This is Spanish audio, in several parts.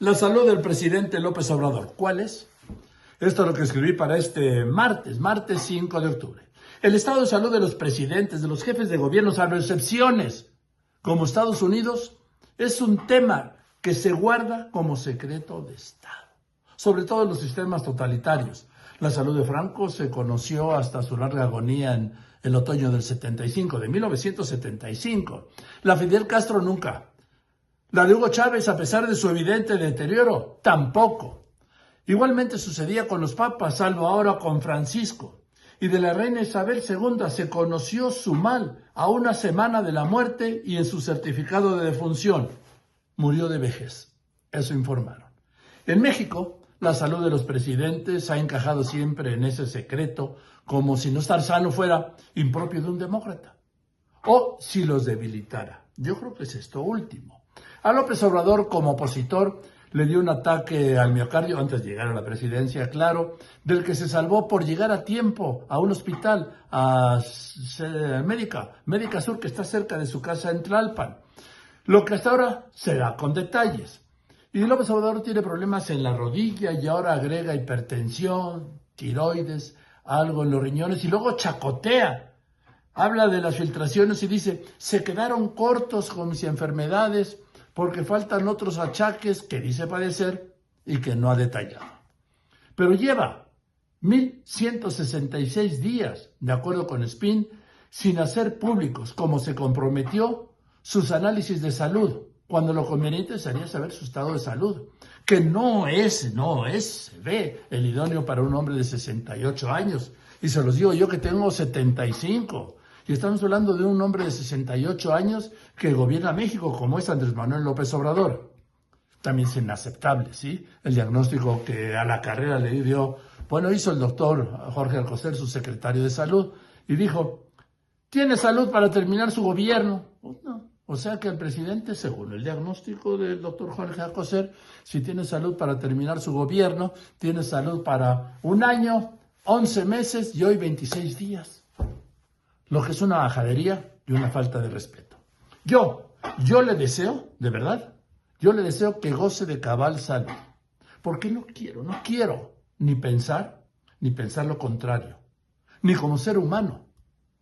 La salud del presidente López Obrador. ¿Cuál es? Esto es lo que escribí para este martes, martes 5 de octubre. El estado de salud de los presidentes, de los jefes de gobierno, salvo excepciones, como Estados Unidos, es un tema que se guarda como secreto de Estado, sobre todo en los sistemas totalitarios. La salud de Franco se conoció hasta su larga agonía en el otoño del 75, de 1975. La Fidel Castro nunca. La de Hugo Chávez, a pesar de su evidente deterioro, tampoco. Igualmente sucedía con los papas, salvo ahora con Francisco. Y de la reina Isabel II se conoció su mal a una semana de la muerte y en su certificado de defunción. Murió de vejez. Eso informaron. En México, la salud de los presidentes ha encajado siempre en ese secreto, como si no estar sano fuera impropio de un demócrata. O si los debilitara. Yo creo que es esto último. A López Obrador, como opositor, le dio un ataque al miocardio antes de llegar a la presidencia, claro, del que se salvó por llegar a tiempo a un hospital, a Médica, Médica Sur, que está cerca de su casa en Tlalpan. Lo que hasta ahora será con detalles. Y López Obrador tiene problemas en la rodilla y ahora agrega hipertensión, tiroides, algo en los riñones y luego chacotea. Habla de las filtraciones y dice, se quedaron cortos con mis enfermedades porque faltan otros achaques que dice padecer y que no ha detallado. Pero lleva 1.166 días, de acuerdo con SPIN, sin hacer públicos, como se comprometió, sus análisis de salud, cuando lo conveniente sería saber su estado de salud, que no es, no es, ve, el idóneo para un hombre de 68 años. Y se los digo yo que tengo 75. Y estamos hablando de un hombre de 68 años que gobierna México, como es Andrés Manuel López Obrador. También es inaceptable, ¿sí? El diagnóstico que a la carrera le dio, bueno, hizo el doctor Jorge Alcocer, su secretario de salud, y dijo, ¿tiene salud para terminar su gobierno? Pues o sea que el presidente, según el diagnóstico del doctor Jorge Alcocer, si tiene salud para terminar su gobierno, tiene salud para un año, 11 meses y hoy 26 días lo que es una bajadería y una falta de respeto. Yo, yo le deseo, de verdad, yo le deseo que goce de cabal salud, porque no quiero, no quiero ni pensar, ni pensar lo contrario, ni como ser humano,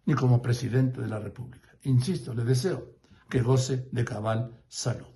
ni como presidente de la República. Insisto, le deseo que goce de cabal salud.